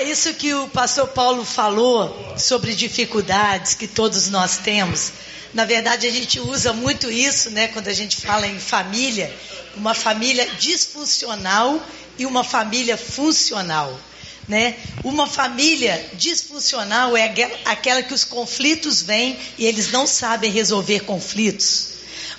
Isso que o pastor Paulo falou sobre dificuldades que todos nós temos. Na verdade, a gente usa muito isso, né, quando a gente fala em família, uma família disfuncional e uma família funcional. Né? Uma família disfuncional é aquela que os conflitos vêm e eles não sabem resolver conflitos.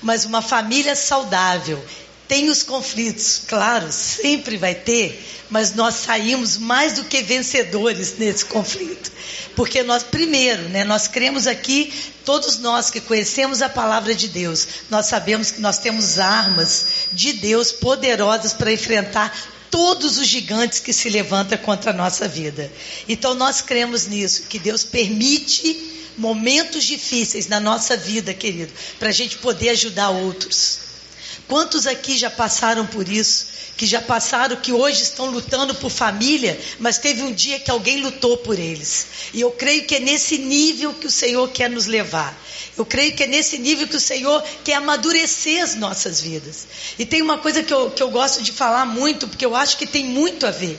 Mas uma família saudável tem os conflitos, claro, sempre vai ter, mas nós saímos mais do que vencedores nesse conflito. Porque nós, primeiro, né, nós cremos aqui, todos nós que conhecemos a palavra de Deus, nós sabemos que nós temos armas de Deus poderosas para enfrentar todos os gigantes que se levantam contra a nossa vida. Então nós cremos nisso, que Deus permite momentos difíceis na nossa vida, querido, para a gente poder ajudar outros. Quantos aqui já passaram por isso? Que já passaram, que hoje estão lutando por família, mas teve um dia que alguém lutou por eles. E eu creio que é nesse nível que o Senhor quer nos levar. Eu creio que é nesse nível que o Senhor quer amadurecer as nossas vidas. E tem uma coisa que eu, que eu gosto de falar muito, porque eu acho que tem muito a ver.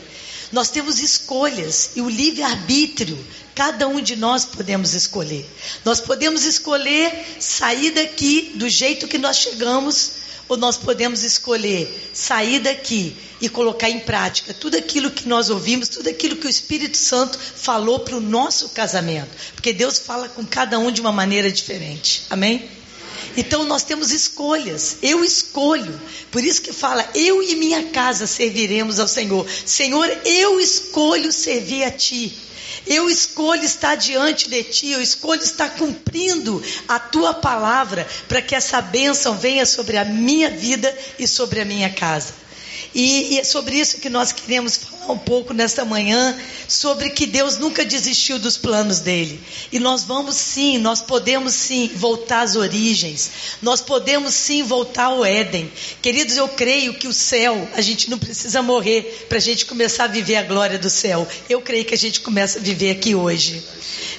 Nós temos escolhas e o livre-arbítrio, cada um de nós podemos escolher. Nós podemos escolher sair daqui do jeito que nós chegamos ou nós podemos escolher sair daqui e colocar em prática tudo aquilo que nós ouvimos, tudo aquilo que o Espírito Santo falou para o nosso casamento. Porque Deus fala com cada um de uma maneira diferente. Amém? Então nós temos escolhas. Eu escolho. Por isso que fala: eu e minha casa serviremos ao Senhor. Senhor, eu escolho servir a Ti. Eu escolho estar diante de ti, eu escolho estar cumprindo a tua palavra para que essa bênção venha sobre a minha vida e sobre a minha casa. E, e, é sobre isso que nós queremos falar um pouco nesta manhã, sobre que Deus nunca desistiu dos planos dele. E nós vamos sim, nós podemos sim voltar às origens, nós podemos sim voltar ao Éden. Queridos, eu creio que o céu, a gente não precisa morrer para a gente começar a viver a glória do céu. Eu creio que a gente começa a viver aqui hoje.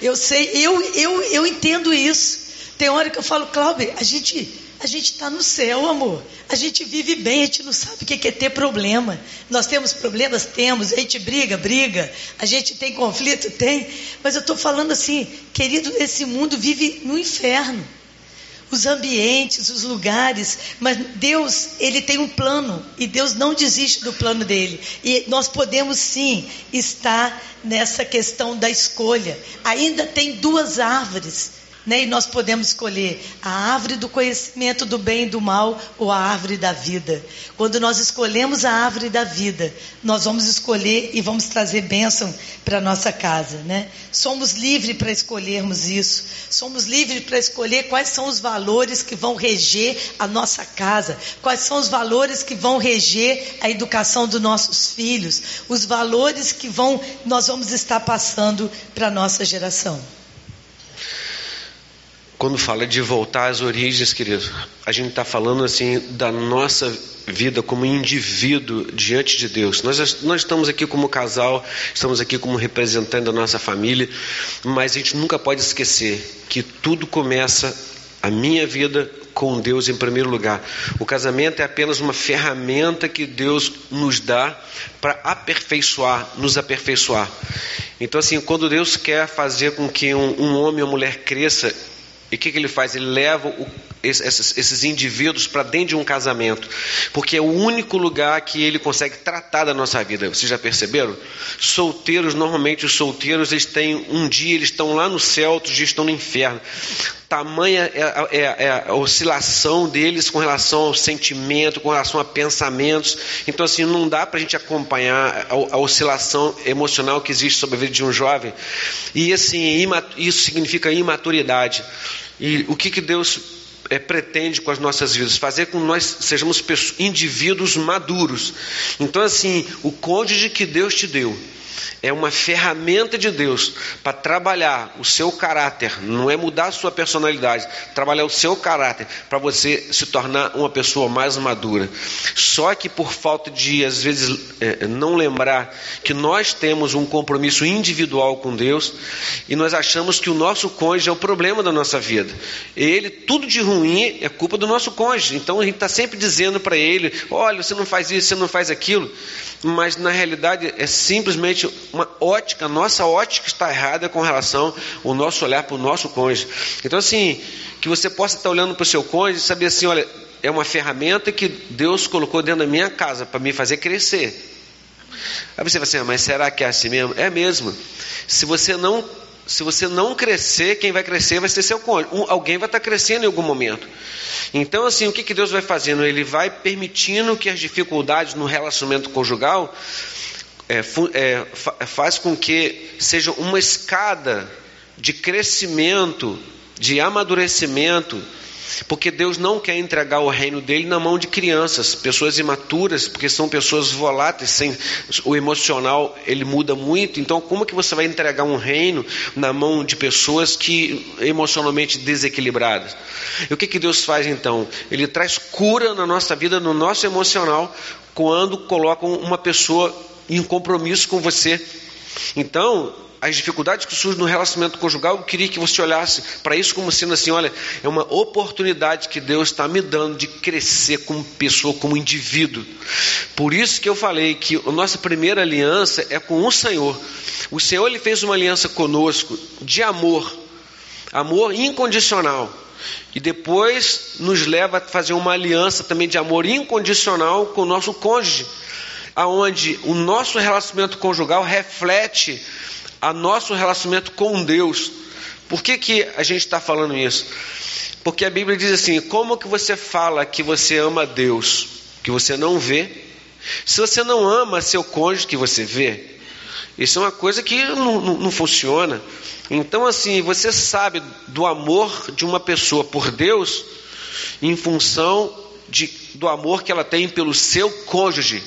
Eu sei, eu, eu, eu entendo isso. Tem hora que eu falo, Cláudio, a gente a gente está no céu, amor. A gente vive bem, a gente não sabe o que é ter problema. Nós temos problemas? Temos. A gente briga? Briga. A gente tem conflito? Tem. Mas eu estou falando assim, querido, esse mundo vive no inferno. Os ambientes, os lugares, mas Deus, Ele tem um plano e Deus não desiste do plano dele. E nós podemos sim estar nessa questão da escolha. Ainda tem duas árvores né? E nós podemos escolher a árvore do conhecimento do bem e do mal ou a árvore da vida. Quando nós escolhemos a árvore da vida, nós vamos escolher e vamos trazer bênção para a nossa casa. Né? Somos livres para escolhermos isso. Somos livres para escolher quais são os valores que vão reger a nossa casa, quais são os valores que vão reger a educação dos nossos filhos, os valores que vão nós vamos estar passando para a nossa geração quando fala de voltar às origens, querido, a gente está falando assim da nossa vida como indivíduo diante de Deus. Nós, nós estamos aqui como casal, estamos aqui como representante da nossa família, mas a gente nunca pode esquecer que tudo começa a minha vida com Deus em primeiro lugar. O casamento é apenas uma ferramenta que Deus nos dá para aperfeiçoar, nos aperfeiçoar. Então, assim, quando Deus quer fazer com que um, um homem ou mulher cresça, e o que, que, ele faz? Ele leva o, esses, esses, indivíduos para dentro de um casamento, porque é o único lugar que ele consegue tratar da nossa vida. Vocês já perceberam? Solteiros, normalmente os solteiros, eles têm um dia eles estão lá no céu, outro dia estão no inferno. Tamanha é, é, é a oscilação deles com relação ao sentimento, com relação a pensamentos. Então, assim, não dá para a gente acompanhar a, a, oscilação emocional que existe sobre a vida de um jovem. E, assim, isso significa imaturidade. E o que, que Deus é, pretende com as nossas vidas? Fazer com que nós sejamos indivíduos maduros. Então, assim, o cônjuge que Deus te deu é uma ferramenta de Deus para trabalhar o seu caráter, não é mudar a sua personalidade, trabalhar o seu caráter para você se tornar uma pessoa mais madura. Só que por falta de, às vezes, é, não lembrar que nós temos um compromisso individual com Deus e nós achamos que o nosso cônjuge é o problema da nossa vida. Ele, tudo de ruim é culpa do nosso cônjuge. Então a gente está sempre dizendo para ele: olha, você não faz isso, você não faz aquilo. Mas na realidade é simplesmente uma ótica, nossa ótica está errada com relação ao nosso olhar para o nosso cônjuge. Então, assim, que você possa estar olhando para o seu cônjuge e saber assim: olha, é uma ferramenta que Deus colocou dentro da minha casa para me fazer crescer. Aí você vai assim, ah, mas será que é assim mesmo? É mesmo. Se você não se você não crescer, quem vai crescer vai ser seu cônjuge. Um, alguém vai estar crescendo em algum momento. Então, assim, o que, que Deus vai fazendo? Ele vai permitindo que as dificuldades no relacionamento conjugal é, é, faz com que seja uma escada de crescimento, de amadurecimento porque Deus não quer entregar o reino dele na mão de crianças, pessoas imaturas, porque são pessoas voláteis, sem o emocional ele muda muito. Então, como que você vai entregar um reino na mão de pessoas que emocionalmente desequilibradas? E o que que Deus faz então? Ele traz cura na nossa vida, no nosso emocional, quando coloca uma pessoa em compromisso com você. Então, as dificuldades que surgem no relacionamento conjugal, eu queria que você olhasse para isso como sendo assim: olha, é uma oportunidade que Deus está me dando de crescer como pessoa, como indivíduo. Por isso que eu falei que a nossa primeira aliança é com o Senhor. O Senhor ele fez uma aliança conosco de amor, amor incondicional. E depois nos leva a fazer uma aliança também de amor incondicional com o nosso cônjuge, aonde o nosso relacionamento conjugal reflete a nosso relacionamento com Deus. Por que, que a gente está falando isso? Porque a Bíblia diz assim: como que você fala que você ama Deus, que você não vê, se você não ama seu cônjuge que você vê? Isso é uma coisa que não, não, não funciona. Então, assim, você sabe do amor de uma pessoa por Deus em função de, do amor que ela tem pelo seu cônjuge.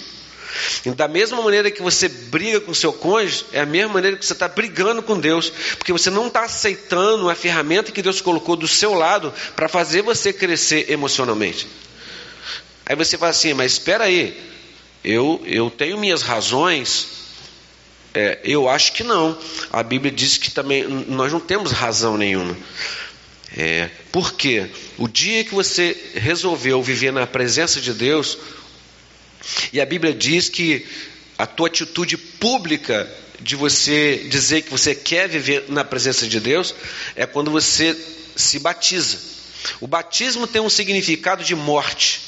E da mesma maneira que você briga com seu cônjuge, é a mesma maneira que você está brigando com Deus, porque você não está aceitando a ferramenta que Deus colocou do seu lado para fazer você crescer emocionalmente. Aí você fala assim, mas espera aí, eu, eu tenho minhas razões. É, eu acho que não. A Bíblia diz que também nós não temos razão nenhuma. É, por quê? O dia que você resolveu viver na presença de Deus, e a Bíblia diz que a tua atitude pública de você dizer que você quer viver na presença de Deus é quando você se batiza. O batismo tem um significado de morte.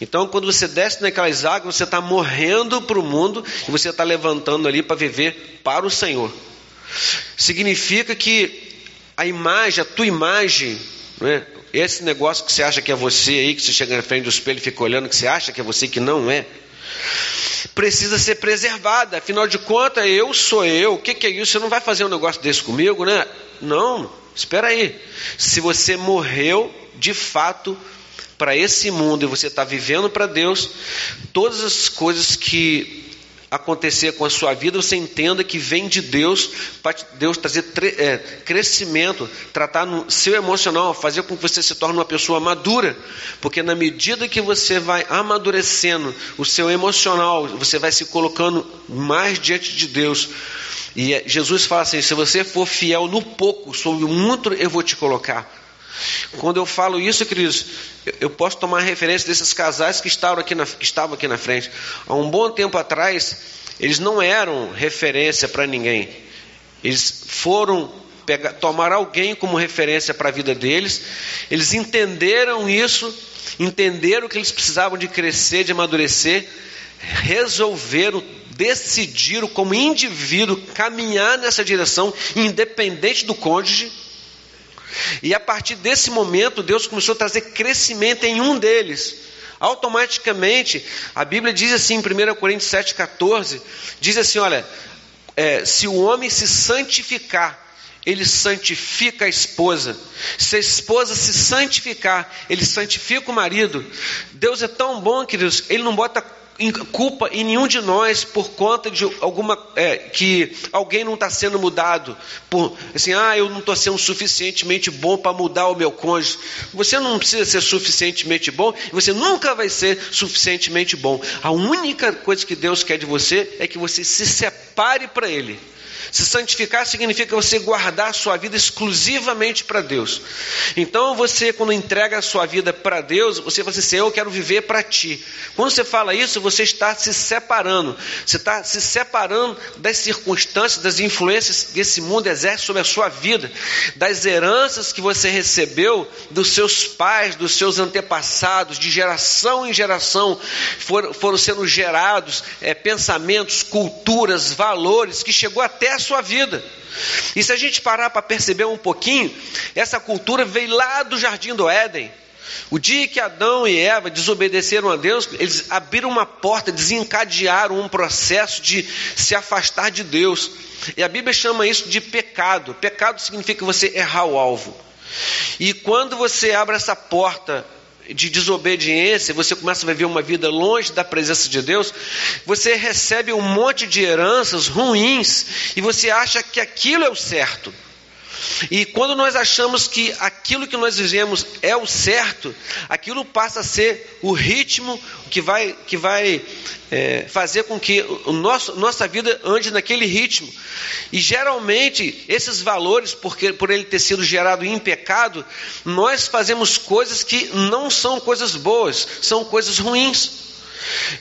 Então, quando você desce naquelas águas, você está morrendo para o mundo e você está levantando ali para viver para o Senhor. Significa que a imagem, a tua imagem, né, esse negócio que você acha que é você aí, que você chega na frente do espelho e fica olhando, que você acha que é você, que não é, precisa ser preservada. Afinal de contas, eu sou eu. O que, que é isso? Você não vai fazer um negócio desse comigo, né? Não, espera aí. Se você morreu de fato para esse mundo e você está vivendo para Deus, todas as coisas que acontecer com a sua vida, você entenda que vem de Deus, para Deus trazer é, crescimento, tratar no seu emocional, fazer com que você se torne uma pessoa madura, porque na medida que você vai amadurecendo o seu emocional, você vai se colocando mais diante de Deus. E é, Jesus fala assim: se você for fiel no pouco, sobre muito eu vou te colocar. Quando eu falo isso, queridos, eu posso tomar referência desses casais que estavam aqui na, estavam aqui na frente. Há um bom tempo atrás, eles não eram referência para ninguém. Eles foram pegar, tomar alguém como referência para a vida deles. Eles entenderam isso, entenderam que eles precisavam de crescer, de amadurecer, resolveram decidiram como indivíduo caminhar nessa direção, independente do cônjuge e a partir desse momento, Deus começou a trazer crescimento em um deles. Automaticamente, a Bíblia diz assim em 1 Coríntios 7,14: diz assim: olha, é, se o homem se santificar, ele santifica a esposa. Se a esposa se santificar, ele santifica o marido. Deus é tão bom, queridos, ele não bota culpa em nenhum de nós por conta de alguma é, que alguém não está sendo mudado por assim ah eu não estou sendo suficientemente bom para mudar o meu cônjuge. Você não precisa ser suficientemente bom e você nunca vai ser suficientemente bom. A única coisa que Deus quer de você é que você se separe para Ele Se santificar significa você guardar a sua vida exclusivamente para Deus. Então você, quando entrega a sua vida para Deus, você fala assim: Eu quero viver para ti. Quando você fala isso, você está se separando. Você está se separando das circunstâncias, das influências que esse mundo exerce sobre a sua vida, das heranças que você recebeu dos seus pais, dos seus antepassados, de geração em geração, foram, foram sendo gerados é, pensamentos, culturas, valores que chegou até a sua vida. E se a gente parar para perceber um pouquinho, essa cultura veio lá do jardim do Éden. O dia que Adão e Eva desobedeceram a Deus, eles abriram uma porta, desencadearam um processo de se afastar de Deus. E a Bíblia chama isso de pecado. Pecado significa você errar o alvo. E quando você abre essa porta de desobediência, você começa a viver uma vida longe da presença de Deus, você recebe um monte de heranças ruins e você acha que aquilo é o certo. E quando nós achamos que aquilo que nós vivemos é o certo, aquilo passa a ser o ritmo que vai, que vai é, fazer com que o nosso, nossa vida ande naquele ritmo. E geralmente, esses valores, porque, por ele ter sido gerado em pecado, nós fazemos coisas que não são coisas boas, são coisas ruins.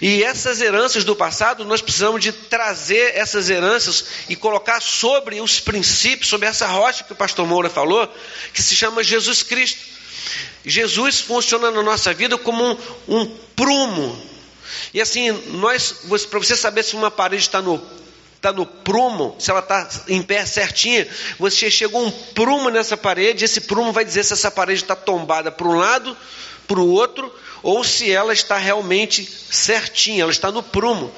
E essas heranças do passado, nós precisamos de trazer essas heranças e colocar sobre os princípios, sobre essa rocha que o pastor Moura falou, que se chama Jesus Cristo. Jesus funciona na nossa vida como um, um prumo. E assim, nós, para você saber se uma parede está no está no prumo, se ela está em pé certinha, você chegou um prumo nessa parede, esse prumo vai dizer se essa parede está tombada para um lado, para o outro, ou se ela está realmente certinha, ela está no prumo.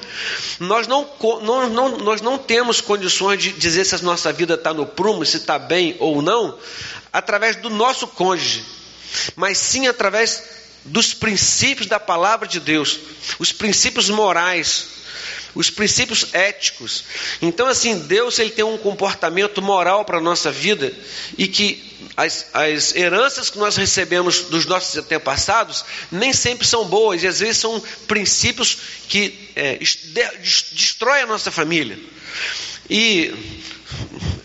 Nós não, não, não, nós não temos condições de dizer se a nossa vida está no prumo, se está bem ou não, através do nosso cônjuge, mas sim através dos princípios da palavra de Deus, os princípios morais, os princípios éticos. Então, assim, Deus ele tem um comportamento moral para a nossa vida e que as, as heranças que nós recebemos dos nossos antepassados nem sempre são boas e às vezes são princípios que é, destroem a nossa família. E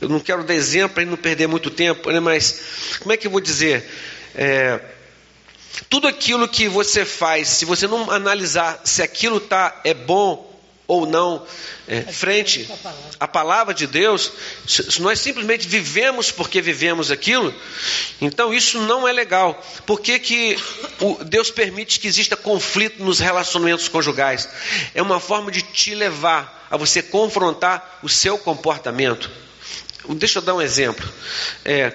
eu não quero dar exemplo para não perder muito tempo, né, mas como é que eu vou dizer? É, tudo aquilo que você faz, se você não analisar se aquilo tá, é bom ou não é, frente à palavra de Deus, se nós simplesmente vivemos porque vivemos aquilo, então isso não é legal. Por que, que Deus permite que exista conflito nos relacionamentos conjugais? É uma forma de te levar a você confrontar o seu comportamento. Deixa eu dar um exemplo. É,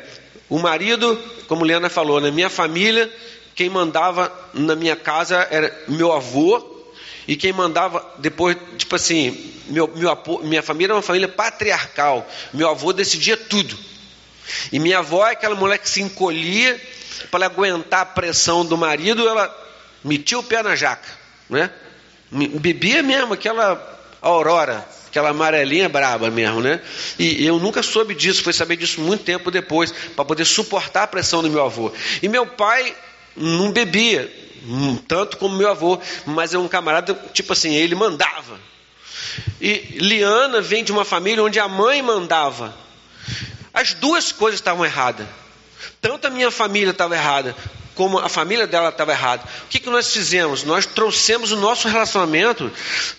o marido, como Liana falou, na minha família, quem mandava na minha casa era meu avô, e quem mandava depois, tipo assim, meu, meu, minha família é uma família patriarcal. Meu avô decidia tudo. E minha avó é aquela mulher que se encolhia para aguentar a pressão do marido, ela metia o pé na jaca, né? Bebia mesmo aquela aurora, aquela amarelinha braba mesmo, né? E eu nunca soube disso, foi saber disso muito tempo depois, para poder suportar a pressão do meu avô. E meu pai não bebia, tanto como meu avô, mas é um camarada, tipo assim, ele mandava. E Liana vem de uma família onde a mãe mandava. As duas coisas estavam erradas. Tanto a minha família estava errada, como a família dela estava errada. O que, que nós fizemos? Nós trouxemos o nosso relacionamento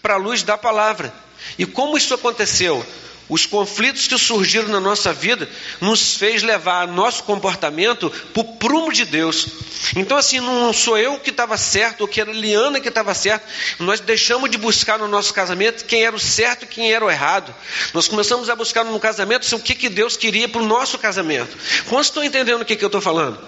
para a luz da palavra. E como isso aconteceu? Os conflitos que surgiram na nossa vida nos fez levar nosso comportamento para o prumo de Deus. Então, assim, não sou eu que estava certo, ou que era Liana que estava certo. Nós deixamos de buscar no nosso casamento quem era o certo e quem era o errado. Nós começamos a buscar no casamento assim, o que, que Deus queria para o nosso casamento. Quantos estão entendendo o que, que eu estou falando?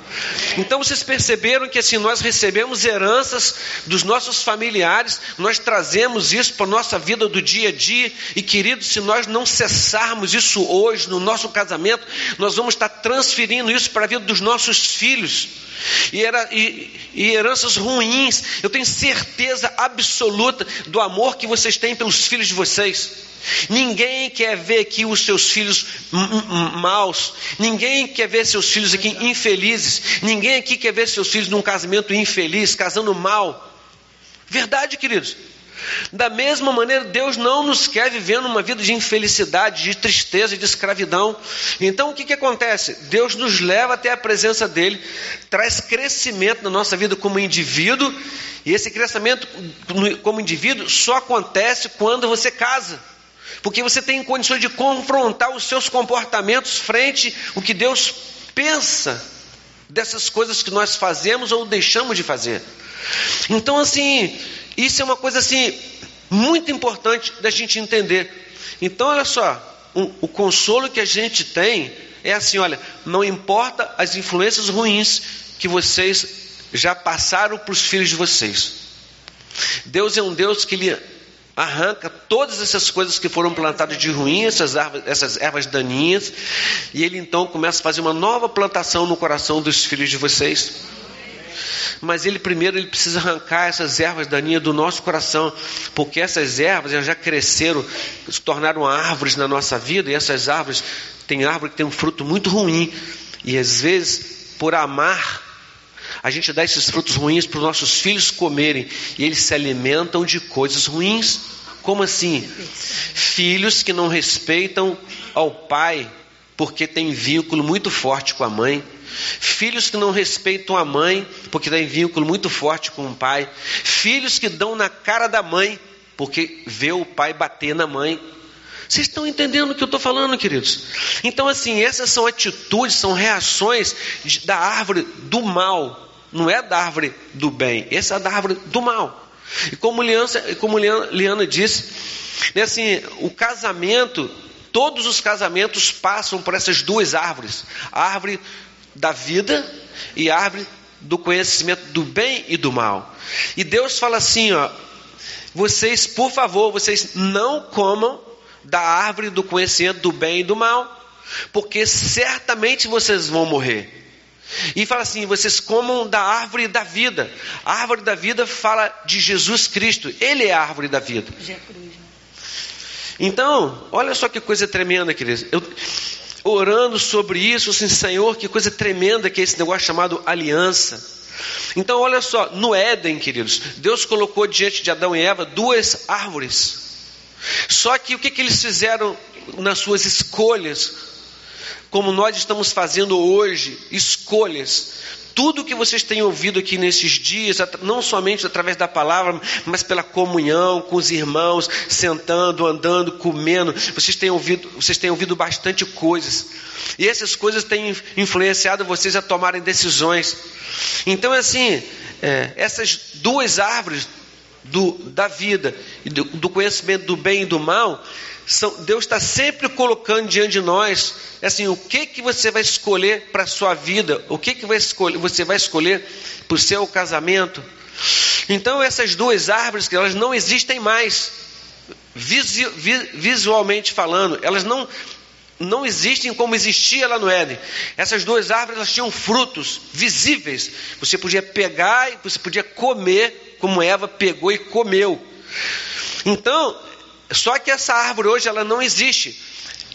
Então, vocês perceberam que assim, nós recebemos heranças dos nossos familiares, nós trazemos isso para a nossa vida do dia a dia, e queridos, se nós não cessarmos expressarmos isso hoje no nosso casamento, nós vamos estar transferindo isso para a vida dos nossos filhos. E, era, e, e heranças ruins. Eu tenho certeza absoluta do amor que vocês têm pelos filhos de vocês. Ninguém quer ver aqui os seus filhos maus. Ninguém quer ver seus filhos aqui infelizes. Ninguém aqui quer ver seus filhos num casamento infeliz, casando mal. Verdade, queridos. Da mesma maneira, Deus não nos quer vivendo uma vida de infelicidade, de tristeza, de escravidão. Então, o que, que acontece? Deus nos leva até a presença dEle, traz crescimento na nossa vida como indivíduo, e esse crescimento como indivíduo só acontece quando você casa. Porque você tem condições de confrontar os seus comportamentos frente ao que Deus pensa dessas coisas que nós fazemos ou deixamos de fazer. Então, assim, isso é uma coisa assim muito importante da gente entender. Então, olha só, o, o consolo que a gente tem é assim, olha, não importa as influências ruins que vocês já passaram para os filhos de vocês. Deus é um Deus que lhe arranca todas essas coisas que foram plantadas de ruim, essas essas ervas daninhas, e ele então começa a fazer uma nova plantação no coração dos filhos de vocês. Mas ele primeiro ele precisa arrancar essas ervas daninhas do nosso coração, porque essas ervas já cresceram, se tornaram árvores na nossa vida, e essas árvores tem árvore que tem um fruto muito ruim, e às vezes por amar a gente dá esses frutos ruins para os nossos filhos comerem e eles se alimentam de coisas ruins. Como assim? Filhos que não respeitam ao pai porque tem vínculo muito forte com a mãe. Filhos que não respeitam a mãe porque tem vínculo muito forte com o pai. Filhos que dão na cara da mãe porque vê o pai bater na mãe. Vocês estão entendendo o que eu estou falando, queridos? Então, assim, essas são atitudes, são reações da árvore do mal não é da árvore do bem, essa é da árvore do mal. E como Liana, como Liana disse, né, assim, o casamento, todos os casamentos passam por essas duas árvores: a árvore da vida e a árvore do conhecimento do bem e do mal. E Deus fala assim, ó, vocês, por favor, vocês não comam da árvore do conhecimento do bem e do mal, porque certamente vocês vão morrer. E fala assim: vocês comam da árvore da vida. A árvore da vida fala de Jesus Cristo. Ele é a árvore da vida. Né? Então, olha só que coisa tremenda, queridos. Eu, orando sobre isso, assim, Senhor, que coisa tremenda que é esse negócio chamado aliança. Então, olha só, no Éden, queridos, Deus colocou diante de Adão e Eva duas árvores. Só que o que, que eles fizeram nas suas escolhas? como nós estamos fazendo hoje, escolhas. Tudo que vocês têm ouvido aqui nesses dias, não somente através da palavra, mas pela comunhão com os irmãos, sentando, andando, comendo, vocês têm ouvido, vocês têm ouvido bastante coisas. E essas coisas têm influenciado vocês a tomarem decisões. Então, assim, é, essas duas árvores do, da vida do, do conhecimento do bem e do mal, são, Deus está sempre colocando diante de nós, assim, o que que você vai escolher para a sua vida, o que que vai escolher, você vai escolher para o seu casamento. Então essas duas árvores, que elas não existem mais, visualmente falando, elas não não existem como existia lá no Éden. Essas duas árvores elas tinham frutos visíveis. Você podia pegar e você podia comer, como Eva pegou e comeu. Então, só que essa árvore hoje ela não existe.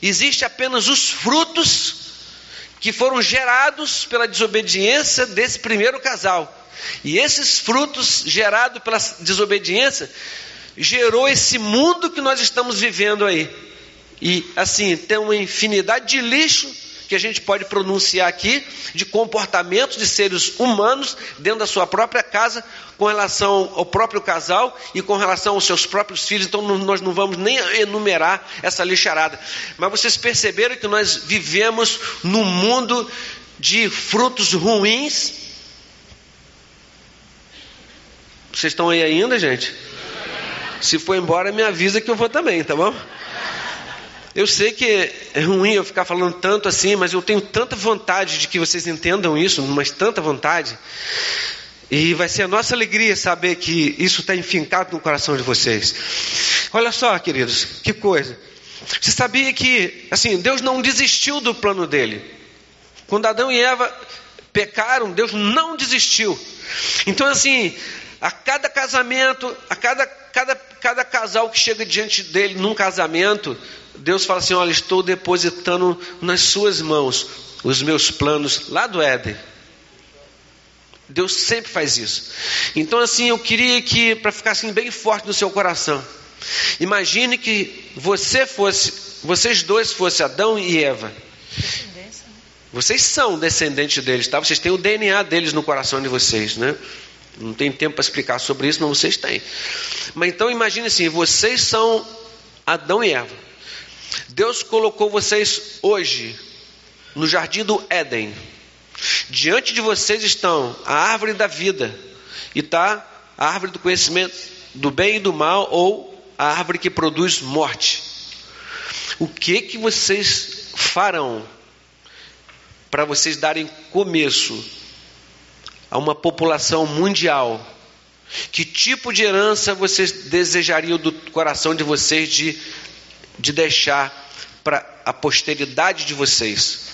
Existe apenas os frutos que foram gerados pela desobediência desse primeiro casal. E esses frutos gerados pela desobediência gerou esse mundo que nós estamos vivendo aí. E assim, tem uma infinidade de lixo que a gente pode pronunciar aqui de comportamentos de seres humanos dentro da sua própria casa, com relação ao próprio casal e com relação aos seus próprios filhos. Então nós não vamos nem enumerar essa lixarada. Mas vocês perceberam que nós vivemos num mundo de frutos ruins. Vocês estão aí ainda, gente? Se for embora, me avisa que eu vou também, tá bom? Eu sei que é ruim eu ficar falando tanto assim, mas eu tenho tanta vontade de que vocês entendam isso, mas tanta vontade. E vai ser a nossa alegria saber que isso está enfincado no coração de vocês. Olha só, queridos, que coisa. Você sabia que, assim, Deus não desistiu do plano dele. Quando Adão e Eva pecaram, Deus não desistiu. Então, assim, a cada casamento, a cada, cada, cada casal que chega diante dele num casamento, Deus fala assim: Olha, estou depositando nas suas mãos os meus planos lá do Éden. Deus sempre faz isso. Então, assim, eu queria que, para ficar assim bem forte no seu coração, imagine que você fosse, vocês dois fossem Adão e Eva. Vocês são descendentes deles, tá? Vocês têm o DNA deles no coração de vocês, né? Não tem tempo para explicar sobre isso, mas vocês têm. Mas então imagine assim: vocês são Adão e Eva. Deus colocou vocês hoje no jardim do Éden. Diante de vocês estão a árvore da vida e está a árvore do conhecimento do bem e do mal ou a árvore que produz morte. O que que vocês farão para vocês darem começo a uma população mundial? Que tipo de herança vocês desejariam do coração de vocês de, de deixar para a posteridade de vocês?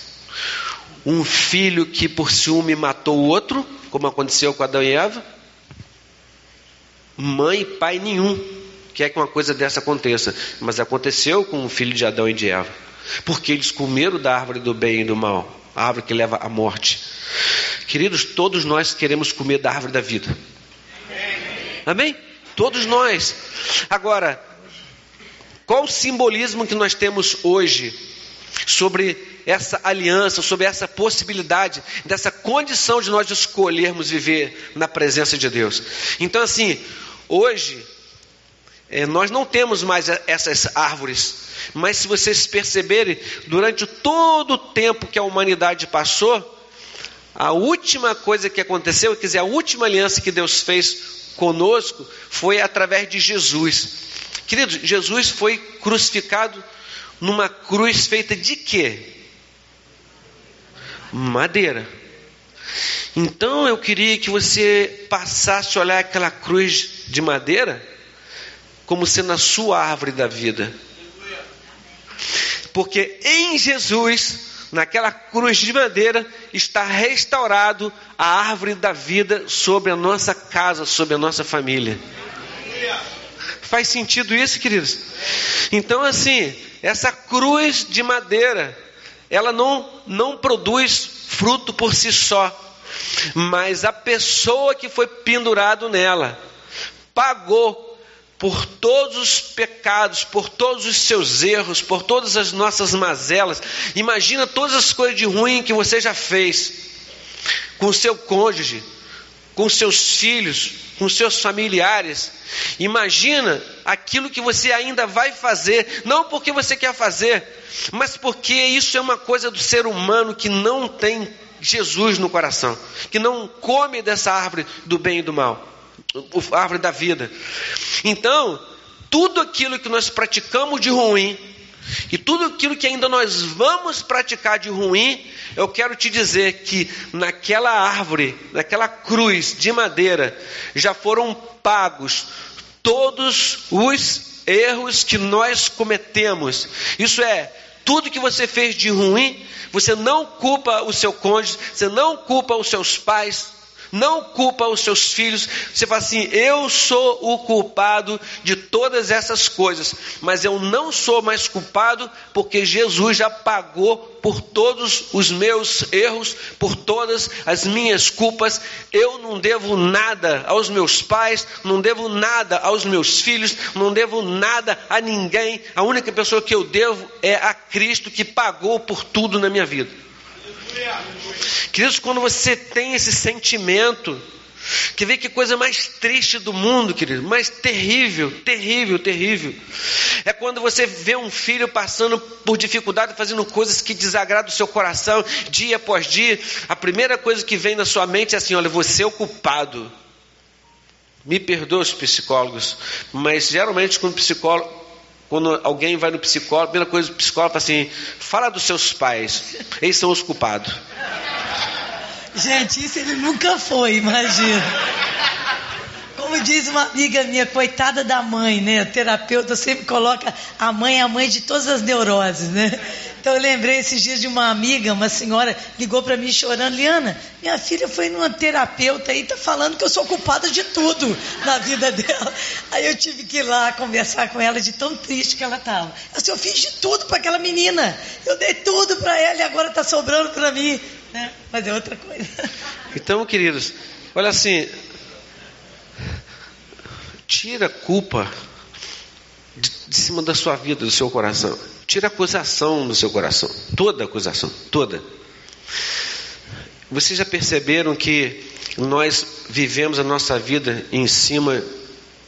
um filho que por ciúme matou o outro, como aconteceu com Adão e Eva? Mãe e pai nenhum quer que uma coisa dessa aconteça, mas aconteceu com o filho de Adão e de Eva, porque eles comeram da árvore do bem e do mal, a árvore que leva à morte. Queridos, todos nós queremos comer da árvore da vida. Amém? Todos nós. Agora, qual o simbolismo que nós temos hoje sobre essa aliança, sobre essa possibilidade, dessa condição de nós escolhermos viver na presença de Deus. Então, assim, hoje, é, nós não temos mais essas árvores, mas se vocês perceberem, durante todo o tempo que a humanidade passou, a última coisa que aconteceu, quer dizer, a última aliança que Deus fez conosco foi através de Jesus. Queridos, Jesus foi crucificado numa cruz feita de quê? madeira. Então eu queria que você passasse a olhar aquela cruz de madeira como sendo a sua árvore da vida. Porque em Jesus, naquela cruz de madeira, está restaurado a árvore da vida sobre a nossa casa, sobre a nossa família. Faz sentido isso, queridos? Então, assim, essa cruz de madeira ela não, não produz fruto por si só, mas a pessoa que foi pendurado nela pagou por todos os pecados, por todos os seus erros, por todas as nossas mazelas. Imagina todas as coisas de ruim que você já fez com o seu cônjuge, com seus filhos, com seus familiares. Imagina aquilo que você ainda vai fazer, não porque você quer fazer, mas porque isso é uma coisa do ser humano que não tem Jesus no coração, que não come dessa árvore do bem e do mal, a árvore da vida. Então, tudo aquilo que nós praticamos de ruim, e tudo aquilo que ainda nós vamos praticar de ruim, eu quero te dizer que naquela árvore, naquela cruz de madeira, já foram pagos todos os erros que nós cometemos. Isso é, tudo que você fez de ruim, você não culpa o seu cônjuge, você não culpa os seus pais, não culpa os seus filhos. Você fala assim: eu sou o culpado de todas essas coisas, mas eu não sou mais culpado porque Jesus já pagou por todos os meus erros, por todas as minhas culpas. Eu não devo nada aos meus pais, não devo nada aos meus filhos, não devo nada a ninguém. A única pessoa que eu devo é a Cristo que pagou por tudo na minha vida. Queridos, quando você tem esse sentimento, que vê que coisa mais triste do mundo, querido, mais terrível, terrível, terrível. É quando você vê um filho passando por dificuldade, fazendo coisas que desagradam o seu coração, dia após dia. A primeira coisa que vem na sua mente é assim: olha, você é o culpado. Me perdoa os psicólogos, mas geralmente quando psicólogo quando alguém vai no psicólogo, a primeira coisa do psicólogo fala assim: fala dos seus pais, eles são os culpados. Gente, isso ele nunca foi, imagina. Como diz uma amiga minha, coitada da mãe, né? O terapeuta sempre coloca a mãe a mãe de todas as neuroses, né? Então eu lembrei esses dias de uma amiga, uma senhora, ligou para mim chorando, Liana, minha filha foi numa terapeuta e tá falando que eu sou culpada de tudo na vida dela. Aí eu tive que ir lá conversar com ela de tão triste que ela estava. Eu, assim, eu fiz de tudo para aquela menina. Eu dei tudo para ela e agora está sobrando para mim. Né? Mas é outra coisa. Então, queridos, Olha assim, tira a culpa de, de cima da sua vida, do seu coração. Tira a acusação do seu coração. Toda acusação, toda. Vocês já perceberam que nós vivemos a nossa vida em cima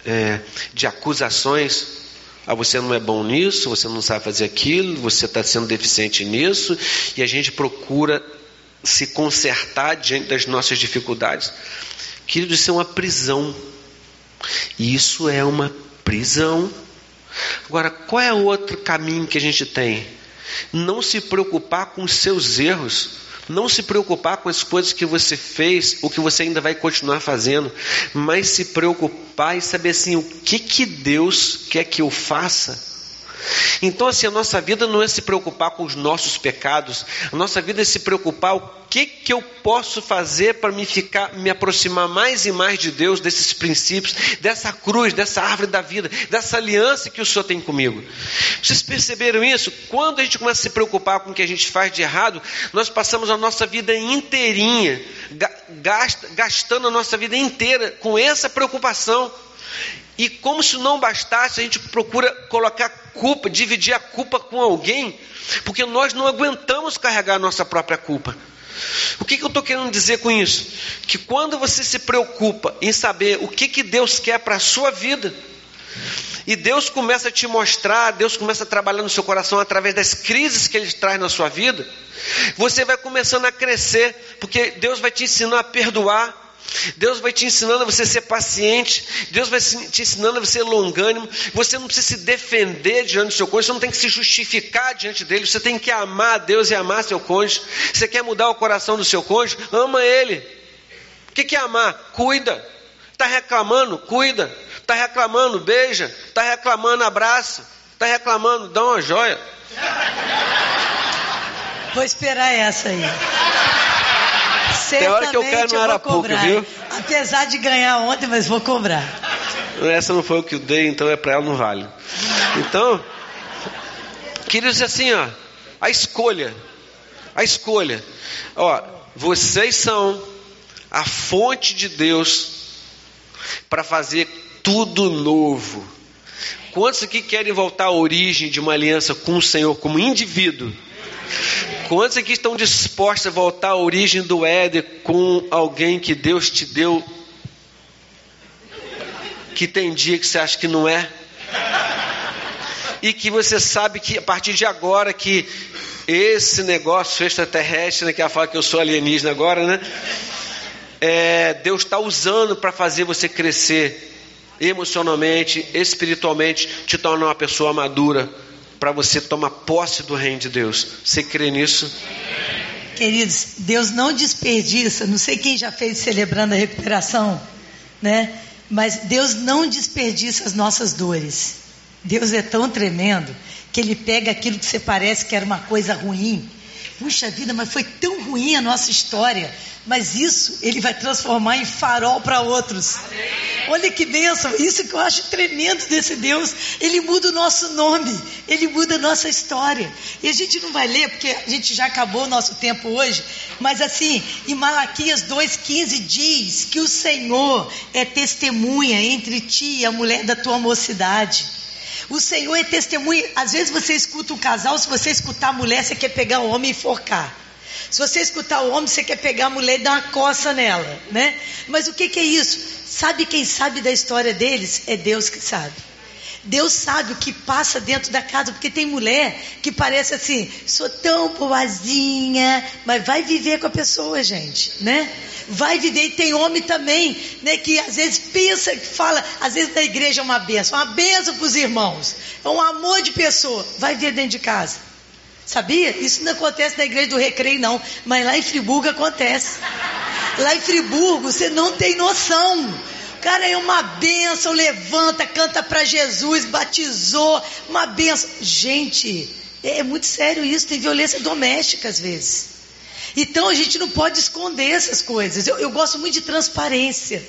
é, de acusações? Ah, você não é bom nisso, você não sabe fazer aquilo, você está sendo deficiente nisso, e a gente procura se consertar diante das nossas dificuldades. Querido, isso é uma prisão. E isso é uma prisão. Agora, qual é outro caminho que a gente tem? Não se preocupar com os seus erros. Não se preocupar com as coisas que você fez, o que você ainda vai continuar fazendo, mas se preocupar e saber assim, o que que Deus quer que eu faça? Então, assim, a nossa vida não é se preocupar com os nossos pecados, a nossa vida é se preocupar o que, que eu posso fazer para me ficar, me aproximar mais e mais de Deus, desses princípios, dessa cruz, dessa árvore da vida, dessa aliança que o Senhor tem comigo. Vocês perceberam isso? Quando a gente começa a se preocupar com o que a gente faz de errado, nós passamos a nossa vida inteirinha, gastando a nossa vida inteira com essa preocupação. E como se não bastasse, a gente procura colocar culpa, dividir a culpa com alguém, porque nós não aguentamos carregar a nossa própria culpa. O que, que eu estou querendo dizer com isso? Que quando você se preocupa em saber o que, que Deus quer para a sua vida, e Deus começa a te mostrar, Deus começa a trabalhar no seu coração através das crises que Ele traz na sua vida, você vai começando a crescer, porque Deus vai te ensinar a perdoar, Deus vai te ensinando a você ser paciente, Deus vai te ensinando a você ser longânimo. Você não precisa se defender diante do seu cônjuge, você não tem que se justificar diante dele, você tem que amar a Deus e amar seu cônjuge. Você quer mudar o coração do seu cônjuge? Ama ele. O que é amar? Cuida. Está reclamando? Cuida. Está reclamando? Beija. Está reclamando? Abraça. Está reclamando? Dá uma joia. Vou esperar essa aí. Tem hora que eu quero no Arapuca, viu? Apesar de ganhar ontem, mas vou cobrar. Essa não foi o que eu dei, então é para ela, não vale. Então, queridos, assim, ó, a escolha, a escolha, ó, vocês são a fonte de Deus para fazer tudo novo. Quantos aqui querem voltar à origem de uma aliança com o Senhor como indivíduo? Quantos aqui estão dispostos a voltar à origem do Éden com alguém que Deus te deu? Que tem dia que você acha que não é? E que você sabe que a partir de agora que esse negócio extraterrestre, né, que ela fala que eu sou alienígena agora, né? É, Deus está usando para fazer você crescer emocionalmente, espiritualmente, te tornar uma pessoa madura para você tomar posse do reino de Deus. Você crê nisso? Queridos, Deus não desperdiça, não sei quem já fez celebrando a recuperação, né? Mas Deus não desperdiça as nossas dores. Deus é tão tremendo que Ele pega aquilo que você parece que era uma coisa ruim. Puxa vida, mas foi tão ruim a nossa história. Mas isso Ele vai transformar em farol para outros. Olha que bênção, isso que eu acho tremendo desse Deus. Ele muda o nosso nome, ele muda a nossa história. E a gente não vai ler, porque a gente já acabou o nosso tempo hoje, mas assim, em Malaquias 2,15 diz que o Senhor é testemunha entre ti e a mulher da tua mocidade. O Senhor é testemunha. Às vezes você escuta um casal, se você escutar a mulher, você quer pegar o homem e enforcar. Se você escutar o homem, você quer pegar a mulher e dar uma coça nela, né? Mas o que, que é isso? Sabe quem sabe da história deles? É Deus que sabe. Deus sabe o que passa dentro da casa, porque tem mulher que parece assim, sou tão boazinha, mas vai viver com a pessoa, gente, né? Vai viver, e tem homem também, né, que às vezes pensa, que fala, às vezes da igreja é uma benção, uma benção para os irmãos, é um amor de pessoa, vai ver dentro de casa. Sabia? Isso não acontece na igreja do recreio, não, mas lá em Friburgo acontece. Lá em Friburgo, você não tem noção. Cara é uma benção, levanta, canta para Jesus, batizou, uma benção. Gente, é, é muito sério isso, tem violência doméstica às vezes. Então a gente não pode esconder essas coisas. Eu, eu gosto muito de transparência.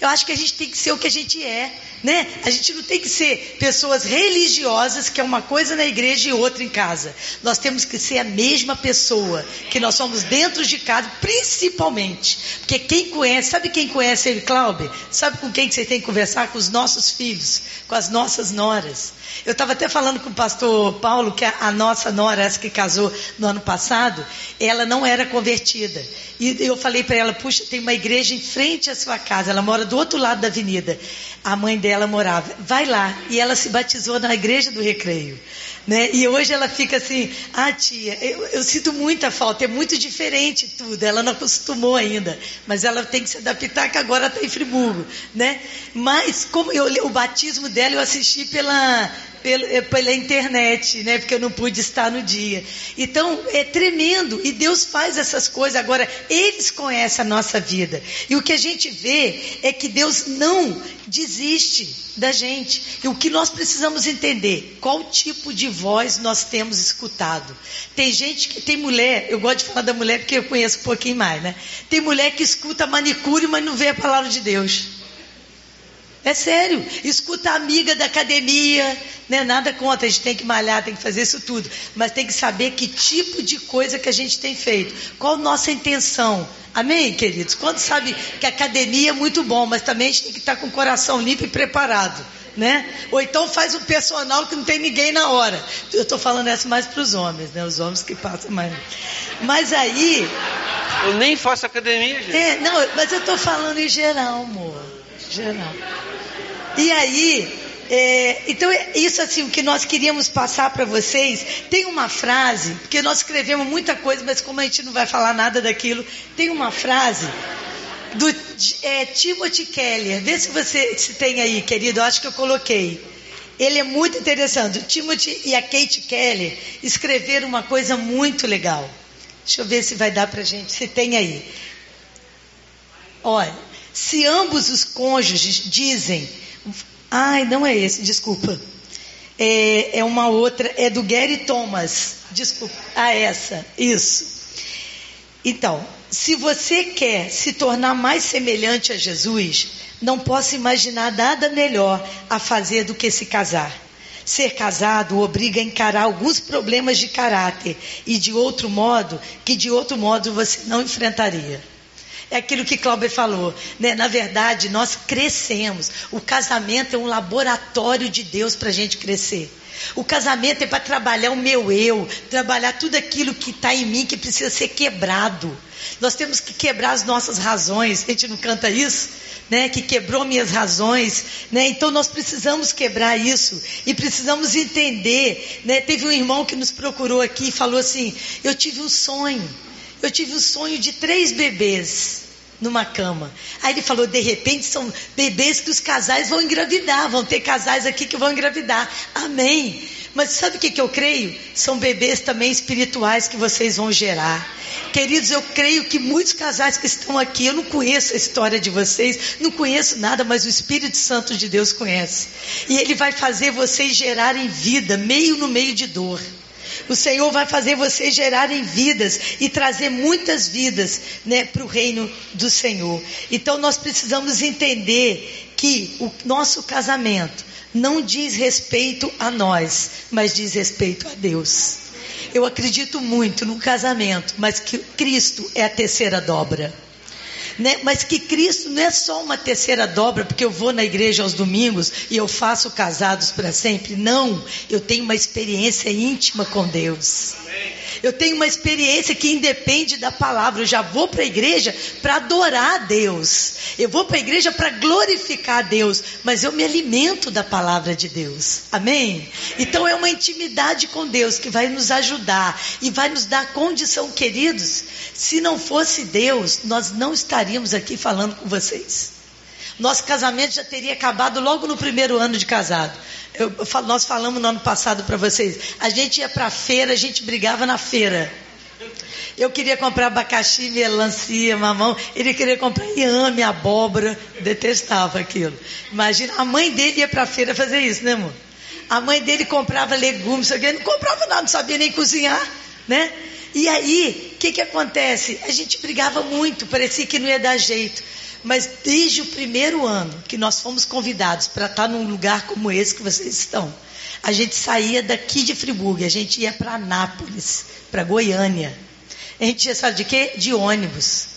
Eu acho que a gente tem que ser o que a gente é, né? A gente não tem que ser pessoas religiosas, que é uma coisa na igreja e outra em casa. Nós temos que ser a mesma pessoa que nós somos dentro de casa, principalmente. Porque quem conhece, sabe quem conhece ele, Cláudio? Sabe com quem que você tem que conversar? Com os nossos filhos, com as nossas noras. Eu estava até falando com o pastor Paulo que a, a, nossa nora, essa que casou no ano passado, ela não era convertida. E eu falei para ela: puxa, tem uma igreja em frente à sua casa, ela mora do outro lado da avenida. A mãe dela morava. Vai lá. E ela se batizou na igreja do recreio. Né? E hoje ela fica assim, ah tia, eu, eu, sinto muita falta, é muito diferente tudo, ela não acostumou ainda, mas ela tem que se adaptar que agora está em Friburgo, né? Mas como eu, o batismo dela eu assisti pela, pela, é, pela internet, né? Porque eu não pude estar no dia. Então é tremendo e Deus faz essas coisas. Agora eles conhecem a nossa vida e o que a gente vê é que Deus não desiste da gente. E o que nós precisamos entender, qual tipo de voz nós temos escutado. Tem gente que tem mulher, eu gosto de falar da mulher porque eu conheço um pouquinho mais, né? Tem mulher que escuta manicure, mas não vê a palavra de Deus. É sério, escuta a amiga da academia, né? nada contra, a gente tem que malhar, tem que fazer isso tudo, mas tem que saber que tipo de coisa que a gente tem feito, qual a nossa intenção. Amém, queridos? Quando sabe que a academia é muito bom, mas também a gente tem que estar com o coração limpo e preparado. Né? Ou então faz um personal que não tem ninguém na hora. Eu estou falando essa mais para os homens, né? Os homens que passam mais. Mas aí. Eu nem faço academia, gente. É, não, mas eu estou falando em geral, amor. Geral. E aí, é, então, isso assim, o que nós queríamos passar para vocês. Tem uma frase, porque nós escrevemos muita coisa, mas como a gente não vai falar nada daquilo, tem uma frase do é, Timothy Keller. Vê se você se tem aí, querido. Acho que eu coloquei. Ele é muito interessante. O Timothy e a Kate Keller escreveram uma coisa muito legal. Deixa eu ver se vai dar para gente. Se tem aí. Olha, se ambos os cônjuges dizem Ai, não é esse, desculpa. É, é uma outra, é do Gary Thomas. Desculpa. Ah, essa, isso. Então, se você quer se tornar mais semelhante a Jesus, não posso imaginar nada melhor a fazer do que se casar. Ser casado obriga a encarar alguns problemas de caráter e de outro modo que de outro modo você não enfrentaria. É aquilo que Cláudio falou. Né? Na verdade, nós crescemos. O casamento é um laboratório de Deus para a gente crescer. O casamento é para trabalhar o meu eu, trabalhar tudo aquilo que está em mim que precisa ser quebrado. Nós temos que quebrar as nossas razões. A gente não canta isso, né? Que quebrou minhas razões, né? Então nós precisamos quebrar isso e precisamos entender, né? Teve um irmão que nos procurou aqui e falou assim: "Eu tive um sonho. Eu tive o sonho de três bebês numa cama. Aí ele falou: de repente são bebês que os casais vão engravidar, vão ter casais aqui que vão engravidar. Amém. Mas sabe o que, que eu creio? São bebês também espirituais que vocês vão gerar. Queridos, eu creio que muitos casais que estão aqui, eu não conheço a história de vocês, não conheço nada, mas o Espírito Santo de Deus conhece. E ele vai fazer vocês gerarem vida, meio no meio de dor. O Senhor vai fazer vocês gerarem vidas e trazer muitas vidas né, para o reino do Senhor. Então nós precisamos entender que o nosso casamento não diz respeito a nós, mas diz respeito a Deus. Eu acredito muito no casamento, mas que Cristo é a terceira dobra né? mas que Cristo não é só uma terceira dobra, porque eu vou na igreja aos domingos e eu faço casados para sempre. Não, eu tenho uma experiência íntima com Deus. Eu tenho uma experiência que independe da palavra. Eu já vou para a igreja para adorar a Deus. Eu vou para a igreja para glorificar a Deus. Mas eu me alimento da palavra de Deus. Amém? Então é uma intimidade com Deus que vai nos ajudar e vai nos dar condição, queridos. Se não fosse Deus, nós não estaríamos aqui falando com vocês. Nosso casamento já teria acabado logo no primeiro ano de casado. Eu, nós falamos no ano passado para vocês. A gente ia para a feira, a gente brigava na feira. Eu queria comprar abacaxi, melancia, mamão. Ele queria comprar inhame, abóbora. Detestava aquilo. Imagina, a mãe dele ia para a feira fazer isso, né, amor? A mãe dele comprava legumes, não comprava nada, não sabia nem cozinhar, né? E aí, o que, que acontece? A gente brigava muito, parecia que não ia dar jeito. Mas desde o primeiro ano que nós fomos convidados para estar num lugar como esse que vocês estão, a gente saía daqui de Friburgo, a gente ia para Anápolis, para Goiânia. A gente ia, sabe de quê? De ônibus.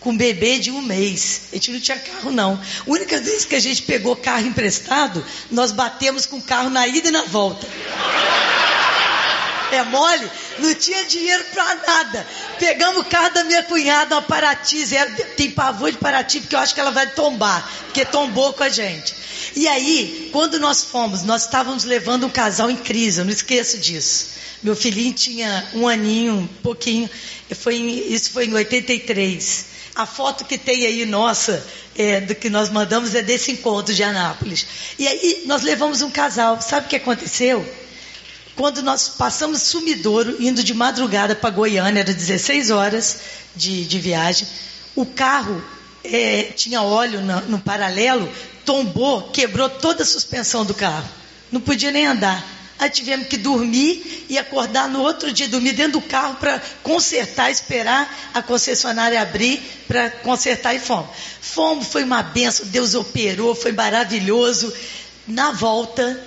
Com bebê de um mês. A gente não tinha carro, não. A única vez que a gente pegou carro emprestado, nós batemos com o carro na ida e na volta. É mole? Não tinha dinheiro para nada. Pegamos o carro da minha cunhada, uma Paraty. Tem pavor de Paraty, porque eu acho que ela vai tombar. Porque tombou com a gente. E aí, quando nós fomos, nós estávamos levando um casal em crise. Eu não esqueço disso. Meu filhinho tinha um aninho, um pouquinho. Foi em, isso foi em 83. A foto que tem aí nossa, é, do que nós mandamos, é desse encontro de Anápolis. E aí nós levamos um casal. Sabe o que aconteceu? Quando nós passamos Sumidouro, indo de madrugada para Goiânia, era 16 horas de, de viagem, o carro é, tinha óleo no, no paralelo, tombou, quebrou toda a suspensão do carro. Não podia nem andar. Aí tivemos que dormir e acordar no outro dia, dormir dentro do carro para consertar, esperar a concessionária abrir para consertar e fomos. Fomos, foi uma benção, Deus operou, foi maravilhoso. Na volta,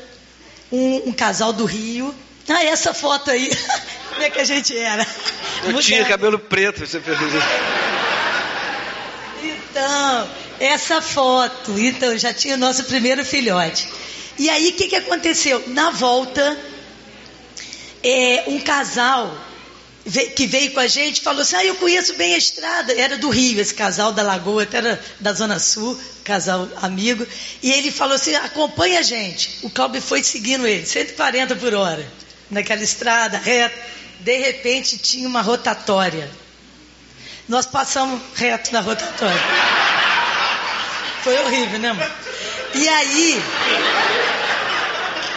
um, um casal do Rio. Ah, essa foto aí. Como é que a gente era? Eu Mulher. tinha cabelo preto, você perguntou. Então, essa foto. Então, já tinha o nosso primeiro filhote. E aí, o que, que aconteceu? Na volta, é, um casal que veio com a gente falou assim: Ah, eu conheço bem a estrada. Era do Rio, esse casal da Lagoa, até era da Zona Sul, casal amigo. E ele falou assim: acompanha a gente. O Cláudio foi seguindo ele, 140 por hora, naquela estrada reta. De repente tinha uma rotatória. Nós passamos reto na rotatória. Foi horrível, né, amor? E aí,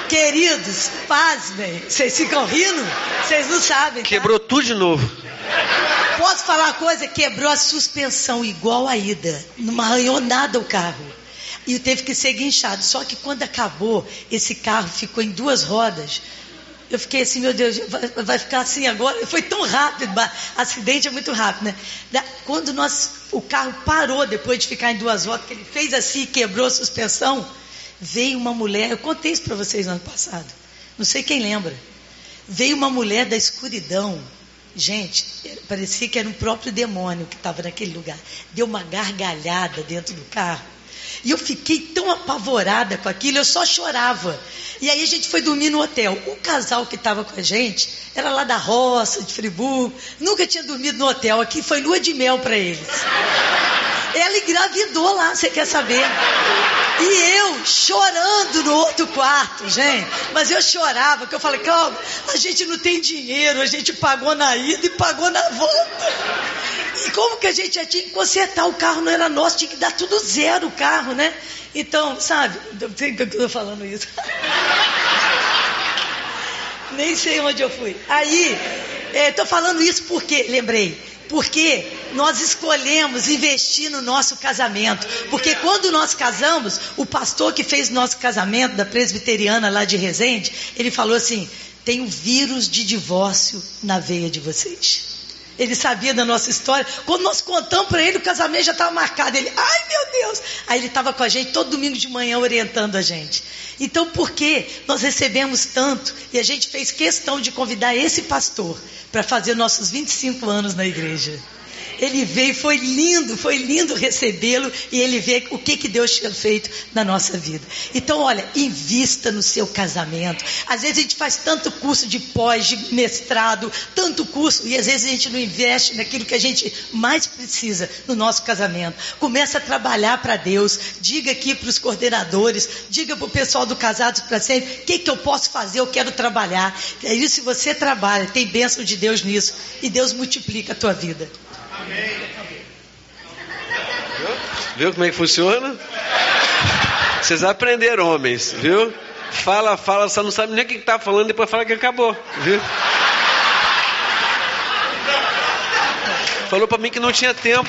Queridos, pasmem. Vocês ficam rindo? Vocês não sabem. Tá? Quebrou tudo de novo. Posso falar uma coisa? Quebrou a suspensão igual a ida. Não arranhou nada o carro. E teve que ser guinchado. Só que quando acabou, esse carro ficou em duas rodas. Eu fiquei assim, meu Deus, vai, vai ficar assim agora? Foi tão rápido, acidente é muito rápido, né? Quando nós, o carro parou depois de ficar em duas rodas, que ele fez assim, quebrou a suspensão, veio uma mulher, eu contei isso para vocês no ano passado, não sei quem lembra. Veio uma mulher da escuridão, gente, parecia que era um próprio demônio que estava naquele lugar. Deu uma gargalhada dentro do carro. E eu fiquei tão apavorada com aquilo, eu só chorava. E aí a gente foi dormir no hotel. O casal que estava com a gente era lá da roça, de Friburgo, nunca tinha dormido no hotel. Aqui foi lua de mel para eles. Ela engravidou lá, você quer saber? E eu chorando no outro quarto, gente. Mas eu chorava, porque eu falei, calma, a gente não tem dinheiro, a gente pagou na ida e pagou na volta. E como que a gente já tinha que consertar o carro, não era nosso, tinha que dar tudo zero o carro, né? Então, sabe, eu estou falando isso. Nem sei onde eu fui. Aí, estou é, falando isso porque, lembrei, porque nós escolhemos investir no nosso casamento. Porque quando nós casamos, o pastor que fez nosso casamento, da presbiteriana lá de Resende, ele falou assim: tem um vírus de divórcio na veia de vocês. Ele sabia da nossa história. Quando nós contamos para ele, o casamento já estava marcado. Ele, ai meu Deus! Aí ele estava com a gente todo domingo de manhã orientando a gente. Então, por que nós recebemos tanto e a gente fez questão de convidar esse pastor para fazer nossos 25 anos na igreja? Ele veio, foi lindo, foi lindo recebê-lo e ele vê o que, que Deus tinha feito na nossa vida. Então, olha, invista no seu casamento. Às vezes a gente faz tanto curso de pós, de mestrado, tanto curso, e às vezes a gente não investe naquilo que a gente mais precisa no nosso casamento. Começa a trabalhar para Deus. Diga aqui para os coordenadores, diga para o pessoal do Casados para Sempre, o que, que eu posso fazer? Eu quero trabalhar. É isso, se você trabalha, tem bênção de Deus nisso, e Deus multiplica a tua vida. Viu? viu como é que funciona? Vocês aprenderam, homens, viu? Fala, fala, só não sabe nem o que está falando, depois fala que acabou, viu? Falou para mim que não tinha tempo.